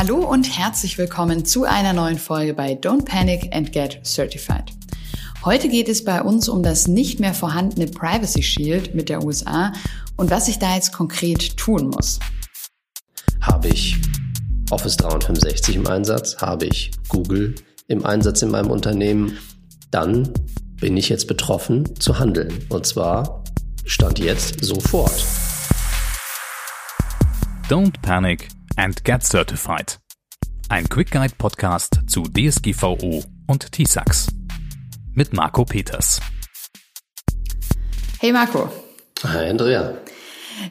Hallo und herzlich willkommen zu einer neuen Folge bei Don't Panic and Get Certified. Heute geht es bei uns um das nicht mehr vorhandene Privacy Shield mit der USA und was ich da jetzt konkret tun muss. Habe ich Office 365 im Einsatz? Habe ich Google im Einsatz in meinem Unternehmen? Dann bin ich jetzt betroffen zu handeln. Und zwar stand jetzt sofort. Don't panic and get certified. Ein Quick Guide Podcast zu DSGVO und TISAX. Mit Marco Peters. Hey Marco. Hi Andrea.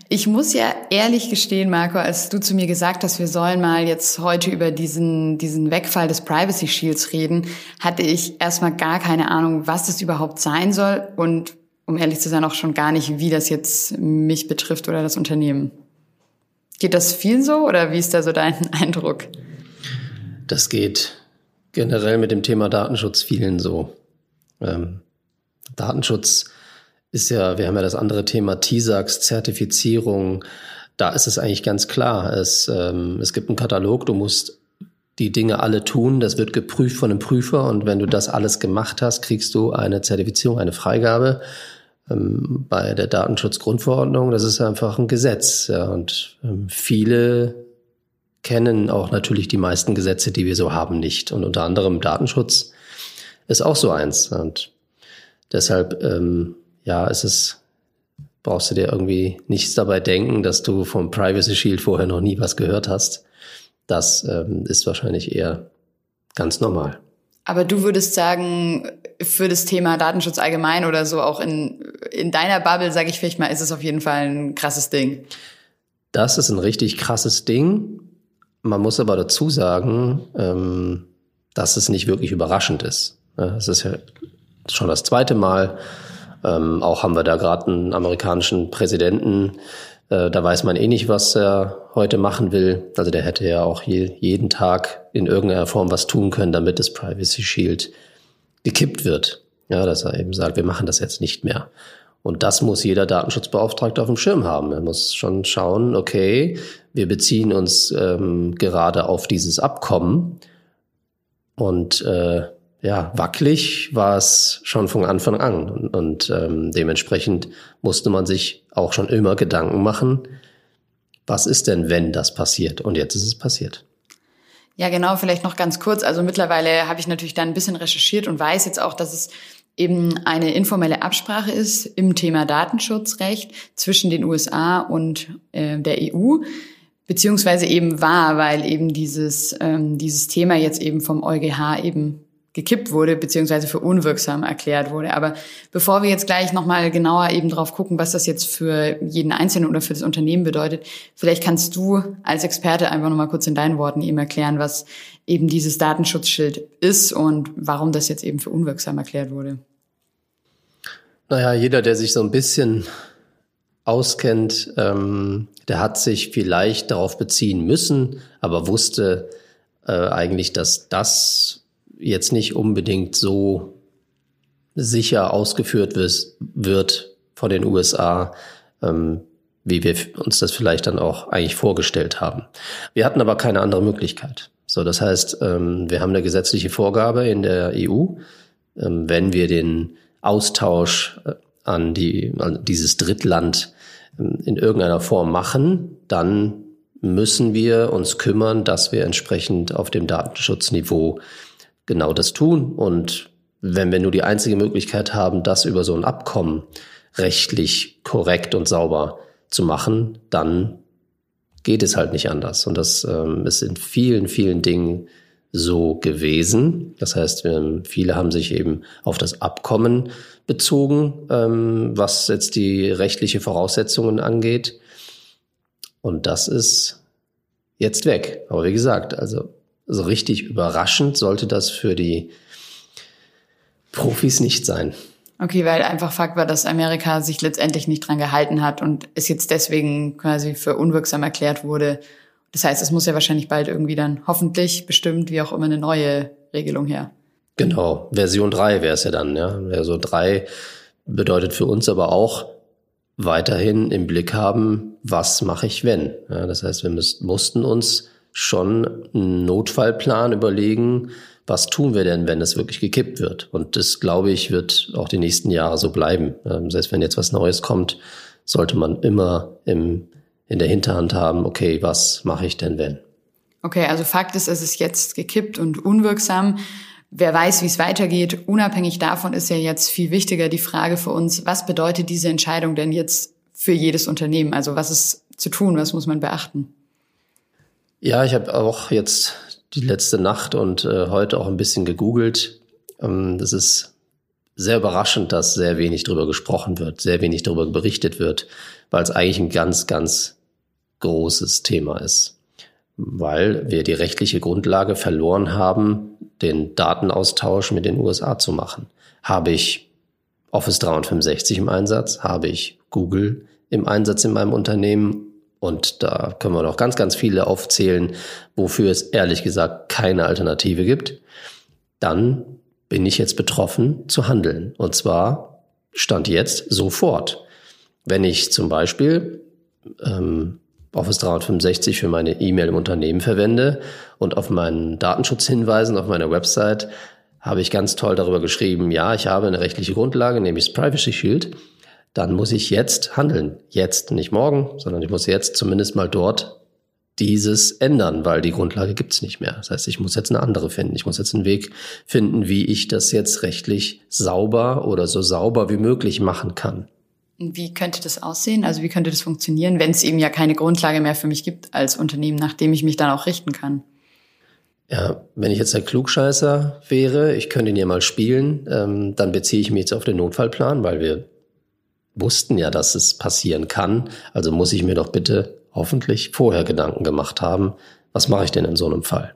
Ich muss ja ehrlich gestehen, Marco, als du zu mir gesagt hast, wir sollen mal jetzt heute über diesen, diesen Wegfall des Privacy Shields reden, hatte ich erstmal gar keine Ahnung, was das überhaupt sein soll und um ehrlich zu sein auch schon gar nicht, wie das jetzt mich betrifft oder das Unternehmen. Geht das vielen so oder wie ist da so dein Eindruck? Das geht generell mit dem Thema Datenschutz vielen so. Ähm, Datenschutz ist ja, wir haben ja das andere Thema TISAX, Zertifizierung. Da ist es eigentlich ganz klar. Es, ähm, es gibt einen Katalog, du musst die Dinge alle tun. Das wird geprüft von einem Prüfer und wenn du das alles gemacht hast, kriegst du eine Zertifizierung, eine Freigabe ähm, bei der Datenschutzgrundverordnung. Das ist einfach ein Gesetz. Ja, und ähm, viele kennen auch natürlich die meisten Gesetze, die wir so haben, nicht. Und unter anderem Datenschutz ist auch so eins. Und deshalb ähm, ja, es ist, brauchst du dir irgendwie nichts dabei denken, dass du vom Privacy Shield vorher noch nie was gehört hast. Das ähm, ist wahrscheinlich eher ganz normal. Aber du würdest sagen, für das Thema Datenschutz allgemein oder so auch in, in deiner Bubble, sage ich vielleicht mal, ist es auf jeden Fall ein krasses Ding. Das ist ein richtig krasses Ding. Man muss aber dazu sagen, ähm, dass es nicht wirklich überraschend ist. Es ist ja schon das zweite Mal, ähm, auch haben wir da gerade einen amerikanischen Präsidenten. Äh, da weiß man eh nicht, was er heute machen will. Also der hätte ja auch je, jeden Tag in irgendeiner Form was tun können, damit das Privacy Shield gekippt wird. Ja, dass er eben sagt, wir machen das jetzt nicht mehr. Und das muss jeder Datenschutzbeauftragte auf dem Schirm haben. Er muss schon schauen, okay, wir beziehen uns ähm, gerade auf dieses Abkommen und äh, ja, wackelig war es schon von Anfang an. Und, und ähm, dementsprechend musste man sich auch schon immer Gedanken machen, was ist denn, wenn das passiert? Und jetzt ist es passiert. Ja, genau, vielleicht noch ganz kurz. Also mittlerweile habe ich natürlich da ein bisschen recherchiert und weiß jetzt auch, dass es eben eine informelle Absprache ist im Thema Datenschutzrecht zwischen den USA und äh, der EU beziehungsweise eben war, weil eben dieses ähm, dieses Thema jetzt eben vom EuGH eben gekippt wurde, beziehungsweise für unwirksam erklärt wurde. Aber bevor wir jetzt gleich nochmal genauer eben drauf gucken, was das jetzt für jeden Einzelnen oder für das Unternehmen bedeutet, vielleicht kannst du als Experte einfach nochmal kurz in deinen Worten eben erklären, was eben dieses Datenschutzschild ist und warum das jetzt eben für unwirksam erklärt wurde. Naja, jeder, der sich so ein bisschen auskennt, ähm, der hat sich vielleicht darauf beziehen müssen, aber wusste äh, eigentlich, dass das jetzt nicht unbedingt so sicher ausgeführt wird von den USA, ähm, wie wir uns das vielleicht dann auch eigentlich vorgestellt haben. Wir hatten aber keine andere Möglichkeit. So, das heißt, ähm, wir haben eine gesetzliche Vorgabe in der EU, ähm, wenn wir den Austausch äh, an, die, an dieses Drittland ähm, in irgendeiner Form machen, dann müssen wir uns kümmern, dass wir entsprechend auf dem Datenschutzniveau genau das tun. Und wenn wir nur die einzige Möglichkeit haben, das über so ein Abkommen rechtlich korrekt und sauber zu machen, dann geht es halt nicht anders. Und das ähm, ist in vielen, vielen Dingen so gewesen. Das heißt, ähm, viele haben sich eben auf das Abkommen bezogen, ähm, was jetzt die rechtliche Voraussetzungen angeht. Und das ist jetzt weg. Aber wie gesagt, also so richtig überraschend sollte das für die Profis nicht sein. Okay, weil einfach Fakt war, dass Amerika sich letztendlich nicht dran gehalten hat und es jetzt deswegen quasi für unwirksam erklärt wurde. Das heißt, es muss ja wahrscheinlich bald irgendwie dann hoffentlich bestimmt, wie auch immer, eine neue Regelung her. Genau, Version 3 wäre es ja dann, ja. Version 3 bedeutet für uns aber auch weiterhin im Blick haben, was mache ich wenn. Ja, das heißt, wir müssten, mussten uns schon einen Notfallplan überlegen, was tun wir denn, wenn es wirklich gekippt wird? Und das, glaube ich, wird auch die nächsten Jahre so bleiben. Ähm, selbst wenn jetzt was Neues kommt, sollte man immer im, in der Hinterhand haben, okay, was mache ich denn, wenn? Okay, also Fakt ist, es ist jetzt gekippt und unwirksam. Wer weiß, wie es weitergeht. Unabhängig davon ist ja jetzt viel wichtiger die Frage für uns, was bedeutet diese Entscheidung denn jetzt für jedes Unternehmen? Also was ist zu tun, was muss man beachten? Ja, ich habe auch jetzt die letzte Nacht und äh, heute auch ein bisschen gegoogelt. Ähm, das ist sehr überraschend, dass sehr wenig darüber gesprochen wird, sehr wenig darüber berichtet wird, weil es eigentlich ein ganz, ganz großes Thema ist. Weil wir die rechtliche Grundlage verloren haben, den Datenaustausch mit den USA zu machen. Habe ich Office 365 im Einsatz? Habe ich Google im Einsatz in meinem Unternehmen? Und da können wir noch ganz, ganz viele aufzählen, wofür es ehrlich gesagt keine Alternative gibt. Dann bin ich jetzt betroffen zu handeln. Und zwar stand jetzt sofort. Wenn ich zum Beispiel ähm, Office 365 für meine E-Mail im Unternehmen verwende und auf meinen Datenschutzhinweisen auf meiner Website habe ich ganz toll darüber geschrieben, ja, ich habe eine rechtliche Grundlage, nämlich das Privacy Shield dann muss ich jetzt handeln. Jetzt, nicht morgen, sondern ich muss jetzt zumindest mal dort dieses ändern, weil die Grundlage gibt's nicht mehr. Das heißt, ich muss jetzt eine andere finden. Ich muss jetzt einen Weg finden, wie ich das jetzt rechtlich sauber oder so sauber wie möglich machen kann. Wie könnte das aussehen? Also wie könnte das funktionieren, wenn es eben ja keine Grundlage mehr für mich gibt als Unternehmen, nach dem ich mich dann auch richten kann? Ja, wenn ich jetzt ein Klugscheißer wäre, ich könnte ihn ja mal spielen, ähm, dann beziehe ich mich jetzt auf den Notfallplan, weil wir wussten ja, dass es passieren kann. Also muss ich mir doch bitte hoffentlich vorher Gedanken gemacht haben, was mache ich denn in so einem Fall?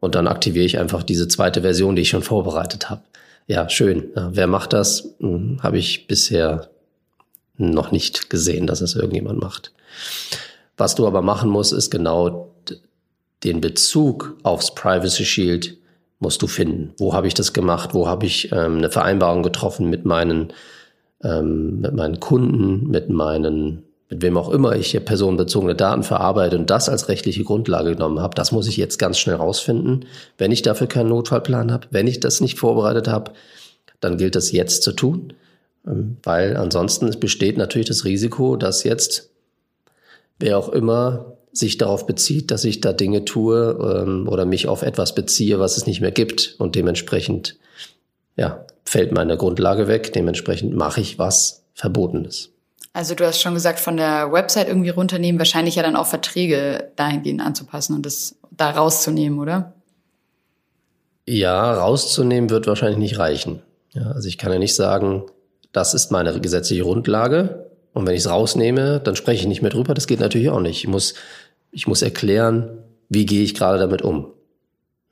Und dann aktiviere ich einfach diese zweite Version, die ich schon vorbereitet habe. Ja, schön. Wer macht das? Hm, habe ich bisher noch nicht gesehen, dass es irgendjemand macht. Was du aber machen musst, ist genau den Bezug aufs Privacy Shield musst du finden. Wo habe ich das gemacht? Wo habe ich ähm, eine Vereinbarung getroffen mit meinen ähm, mit meinen Kunden, mit meinen, mit wem auch immer ich hier personenbezogene Daten verarbeite und das als rechtliche Grundlage genommen habe, das muss ich jetzt ganz schnell rausfinden. Wenn ich dafür keinen Notfallplan habe, wenn ich das nicht vorbereitet habe, dann gilt das jetzt zu tun, ähm, weil ansonsten besteht natürlich das Risiko, dass jetzt wer auch immer sich darauf bezieht, dass ich da Dinge tue ähm, oder mich auf etwas beziehe, was es nicht mehr gibt und dementsprechend ja, fällt meine Grundlage weg. Dementsprechend mache ich was Verbotenes. Also du hast schon gesagt, von der Website irgendwie runternehmen, wahrscheinlich ja dann auch Verträge dahingehend anzupassen und das da rauszunehmen, oder? Ja, rauszunehmen wird wahrscheinlich nicht reichen. Ja, also ich kann ja nicht sagen, das ist meine gesetzliche Grundlage und wenn ich es rausnehme, dann spreche ich nicht mehr drüber. Das geht natürlich auch nicht. Ich muss, ich muss erklären, wie gehe ich gerade damit um.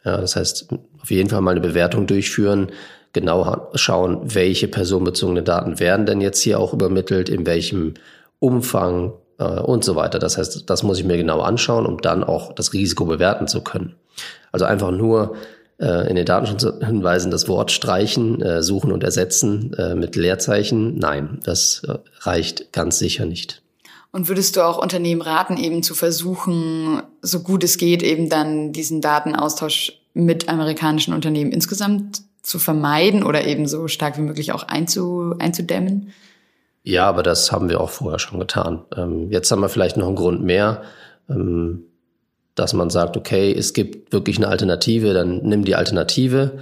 Ja, das heißt, auf jeden Fall mal eine Bewertung durchführen, genau schauen, welche personenbezogene Daten werden denn jetzt hier auch übermittelt, in welchem Umfang äh, und so weiter. Das heißt, das muss ich mir genau anschauen, um dann auch das Risiko bewerten zu können. Also einfach nur äh, in den Datenschutzhinweisen das Wort streichen, äh, suchen und ersetzen äh, mit Leerzeichen. Nein, das äh, reicht ganz sicher nicht. Und würdest du auch Unternehmen raten, eben zu versuchen, so gut es geht, eben dann diesen Datenaustausch mit amerikanischen Unternehmen insgesamt zu vermeiden oder eben so stark wie möglich auch einzu, einzudämmen? Ja, aber das haben wir auch vorher schon getan. Ähm, jetzt haben wir vielleicht noch einen Grund mehr, ähm, dass man sagt, okay, es gibt wirklich eine Alternative, dann nimm die Alternative.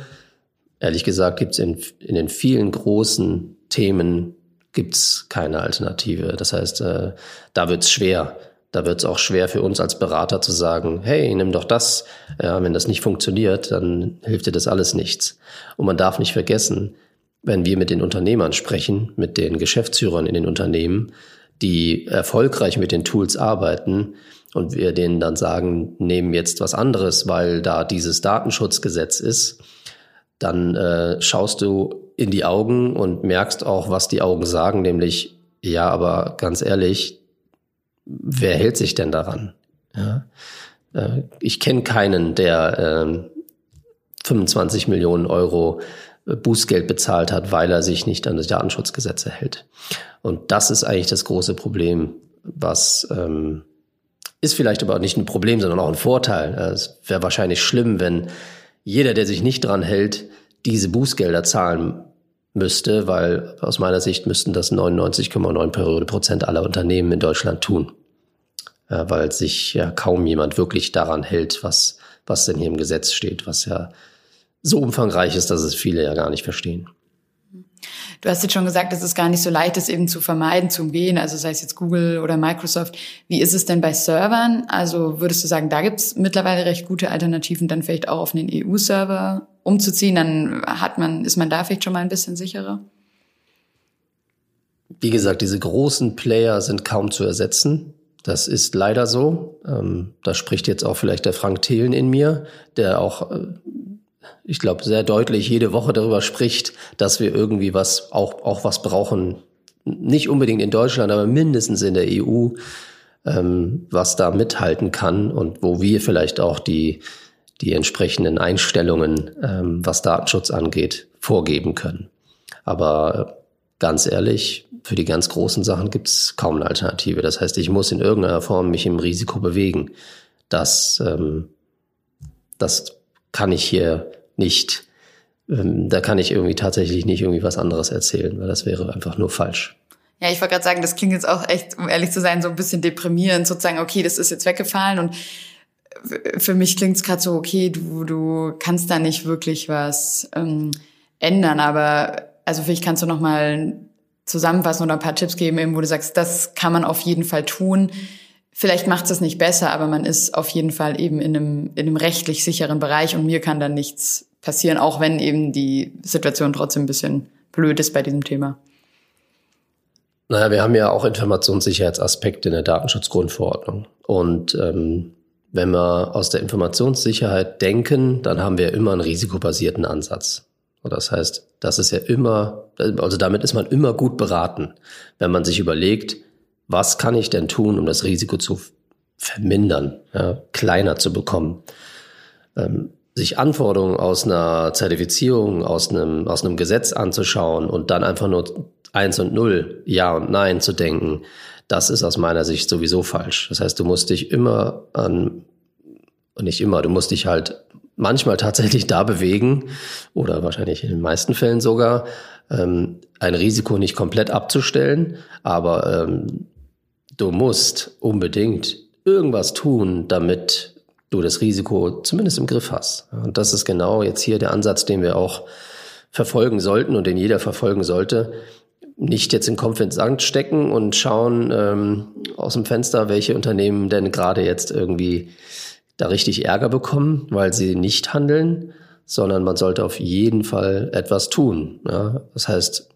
Ehrlich gesagt gibt es in, in den vielen großen Themen gibt's keine Alternative. Das heißt, äh, da wird's schwer. Da wird es auch schwer für uns als Berater zu sagen, hey, nimm doch das. Ja, wenn das nicht funktioniert, dann hilft dir das alles nichts. Und man darf nicht vergessen, wenn wir mit den Unternehmern sprechen, mit den Geschäftsführern in den Unternehmen, die erfolgreich mit den Tools arbeiten und wir denen dann sagen, nehmen jetzt was anderes, weil da dieses Datenschutzgesetz ist, dann äh, schaust du in die Augen und merkst auch, was die Augen sagen, nämlich, ja, aber ganz ehrlich, wer hält sich denn daran? Ja? Äh, ich kenne keinen, der äh, 25 Millionen Euro äh, Bußgeld bezahlt hat, weil er sich nicht an die Datenschutzgesetze hält. Und das ist eigentlich das große Problem, was, ähm, ist vielleicht aber nicht ein Problem, sondern auch ein Vorteil. Es wäre wahrscheinlich schlimm, wenn jeder, der sich nicht dran hält, diese Bußgelder zahlen müsste, weil aus meiner Sicht müssten das 99,9 Prozent aller Unternehmen in Deutschland tun, ja, weil sich ja kaum jemand wirklich daran hält, was, was denn hier im Gesetz steht, was ja so umfangreich ist, dass es viele ja gar nicht verstehen. Du hast jetzt schon gesagt, dass es gar nicht so leicht ist, eben zu vermeiden, zu umgehen, also sei es jetzt Google oder Microsoft. Wie ist es denn bei Servern? Also würdest du sagen, da gibt es mittlerweile recht gute Alternativen, dann vielleicht auch auf einen EU-Server umzuziehen, dann hat man, ist man da vielleicht schon mal ein bisschen sicherer? Wie gesagt, diese großen Player sind kaum zu ersetzen. Das ist leider so. Ähm, da spricht jetzt auch vielleicht der Frank Thelen in mir, der auch äh, ich glaube, sehr deutlich jede Woche darüber spricht, dass wir irgendwie was, auch, auch was brauchen. Nicht unbedingt in Deutschland, aber mindestens in der EU, ähm, was da mithalten kann und wo wir vielleicht auch die, die entsprechenden Einstellungen, ähm, was Datenschutz angeht, vorgeben können. Aber ganz ehrlich, für die ganz großen Sachen gibt es kaum eine Alternative. Das heißt, ich muss in irgendeiner Form mich im Risiko bewegen. Das, ähm, das kann ich hier nicht, ähm, da kann ich irgendwie tatsächlich nicht irgendwie was anderes erzählen, weil das wäre einfach nur falsch. Ja, ich wollte gerade sagen, das klingt jetzt auch echt, um ehrlich zu sein, so ein bisschen deprimierend, sozusagen, okay, das ist jetzt weggefallen und für mich klingt es gerade so, okay, du, du kannst da nicht wirklich was ähm, ändern, aber also vielleicht kannst du noch mal zusammenfassen oder ein paar Tipps geben, eben, wo du sagst, das kann man auf jeden Fall tun. Vielleicht macht es nicht besser, aber man ist auf jeden Fall eben in einem, in einem rechtlich sicheren Bereich und mir kann dann nichts passieren, auch wenn eben die Situation trotzdem ein bisschen blöd ist bei diesem Thema. Naja, wir haben ja auch Informationssicherheitsaspekte in der Datenschutzgrundverordnung. Und ähm, wenn wir aus der Informationssicherheit denken, dann haben wir immer einen risikobasierten Ansatz. Und das heißt, das ist ja immer, also damit ist man immer gut beraten, wenn man sich überlegt, was kann ich denn tun, um das Risiko zu vermindern, ja, kleiner zu bekommen. Ähm, sich Anforderungen aus einer Zertifizierung, aus einem, aus einem Gesetz anzuschauen und dann einfach nur eins und null, ja und nein zu denken, das ist aus meiner Sicht sowieso falsch. Das heißt, du musst dich immer an, nicht immer, du musst dich halt manchmal tatsächlich da bewegen oder wahrscheinlich in den meisten Fällen sogar, ähm, ein Risiko nicht komplett abzustellen, aber ähm, du musst unbedingt irgendwas tun, damit du das Risiko zumindest im Griff hast. Und das ist genau jetzt hier der Ansatz, den wir auch verfolgen sollten und den jeder verfolgen sollte. Nicht jetzt in Sand stecken und schauen ähm, aus dem Fenster, welche Unternehmen denn gerade jetzt irgendwie da richtig Ärger bekommen, weil sie nicht handeln, sondern man sollte auf jeden Fall etwas tun. Ja? Das heißt,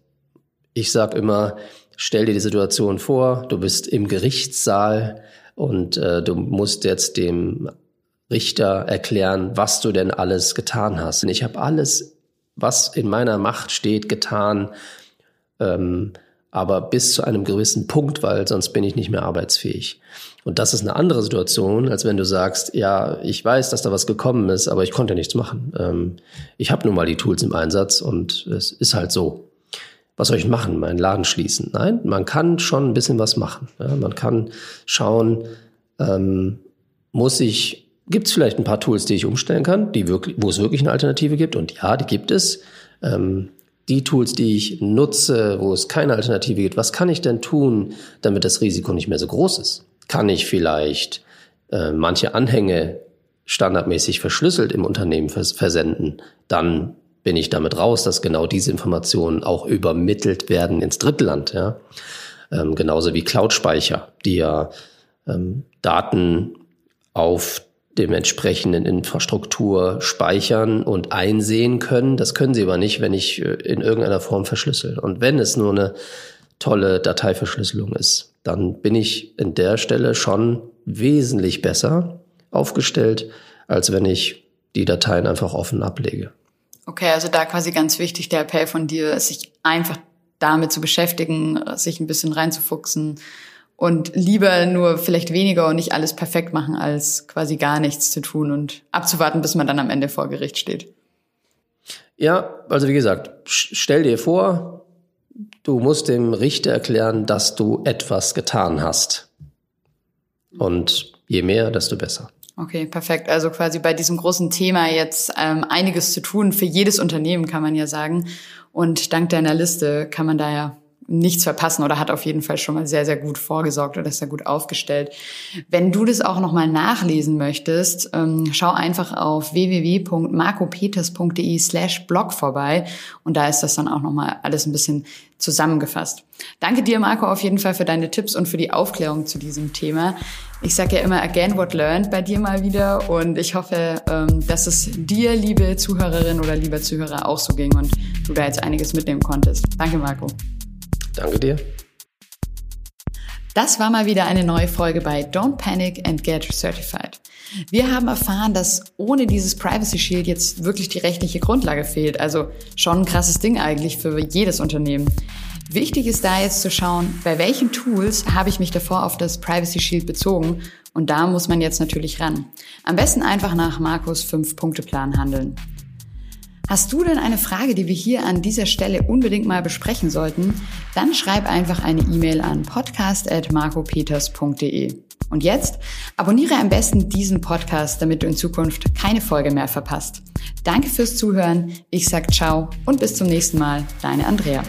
ich sage immer, stell dir die Situation vor, du bist im Gerichtssaal und äh, du musst jetzt dem Richter erklären, was du denn alles getan hast. Und ich habe alles, was in meiner Macht steht, getan, ähm, aber bis zu einem gewissen Punkt, weil sonst bin ich nicht mehr arbeitsfähig. Und das ist eine andere Situation, als wenn du sagst, ja, ich weiß, dass da was gekommen ist, aber ich konnte nichts machen. Ähm, ich habe nun mal die Tools im Einsatz und es ist halt so was soll ich machen? Meinen Laden schließen? Nein, man kann schon ein bisschen was machen. Ja, man kann schauen, ähm, muss ich, gibt es vielleicht ein paar Tools, die ich umstellen kann, die wirklich, wo es wirklich eine Alternative gibt? Und ja, die gibt es. Ähm, die Tools, die ich nutze, wo es keine Alternative gibt, was kann ich denn tun, damit das Risiko nicht mehr so groß ist? Kann ich vielleicht äh, manche Anhänge standardmäßig verschlüsselt im Unternehmen vers versenden? Dann bin ich damit raus, dass genau diese Informationen auch übermittelt werden ins Drittland. Ja? Ähm, genauso wie Cloud-Speicher, die ja ähm, Daten auf dem entsprechenden Infrastruktur speichern und einsehen können. Das können sie aber nicht, wenn ich äh, in irgendeiner Form verschlüssel. Und wenn es nur eine tolle Dateiverschlüsselung ist, dann bin ich in der Stelle schon wesentlich besser aufgestellt, als wenn ich die Dateien einfach offen ablege. Okay, also da quasi ganz wichtig der Appell von dir, sich einfach damit zu beschäftigen, sich ein bisschen reinzufuchsen und lieber nur vielleicht weniger und nicht alles perfekt machen, als quasi gar nichts zu tun und abzuwarten, bis man dann am Ende vor Gericht steht. Ja, also wie gesagt, stell dir vor, du musst dem Richter erklären, dass du etwas getan hast. Und je mehr, desto besser. Okay, perfekt. Also quasi bei diesem großen Thema jetzt ähm, einiges zu tun für jedes Unternehmen, kann man ja sagen. Und dank deiner Liste kann man da ja nichts verpassen oder hat auf jeden Fall schon mal sehr, sehr gut vorgesorgt oder ist da gut aufgestellt. Wenn du das auch nochmal nachlesen möchtest, ähm, schau einfach auf www.marcopeters.de slash blog vorbei und da ist das dann auch nochmal alles ein bisschen zusammengefasst. Danke dir, Marco, auf jeden Fall für deine Tipps und für die Aufklärung zu diesem Thema. Ich sage ja immer again what learned bei dir mal wieder und ich hoffe, ähm, dass es dir, liebe Zuhörerin oder lieber Zuhörer, auch so ging und du da jetzt einiges mitnehmen konntest. Danke, Marco. Danke dir. Das war mal wieder eine neue Folge bei Don't Panic and Get Certified. Wir haben erfahren, dass ohne dieses Privacy Shield jetzt wirklich die rechtliche Grundlage fehlt. Also schon ein krasses Ding eigentlich für jedes Unternehmen. Wichtig ist da jetzt zu schauen, bei welchen Tools habe ich mich davor auf das Privacy Shield bezogen und da muss man jetzt natürlich ran. Am besten einfach nach Markus 5-Punkte-Plan handeln. Hast du denn eine Frage, die wir hier an dieser Stelle unbedingt mal besprechen sollten? Dann schreib einfach eine E-Mail an podcast.marcopeters.de. Und jetzt abonniere am besten diesen Podcast, damit du in Zukunft keine Folge mehr verpasst. Danke fürs Zuhören. Ich sag ciao und bis zum nächsten Mal. Deine Andrea.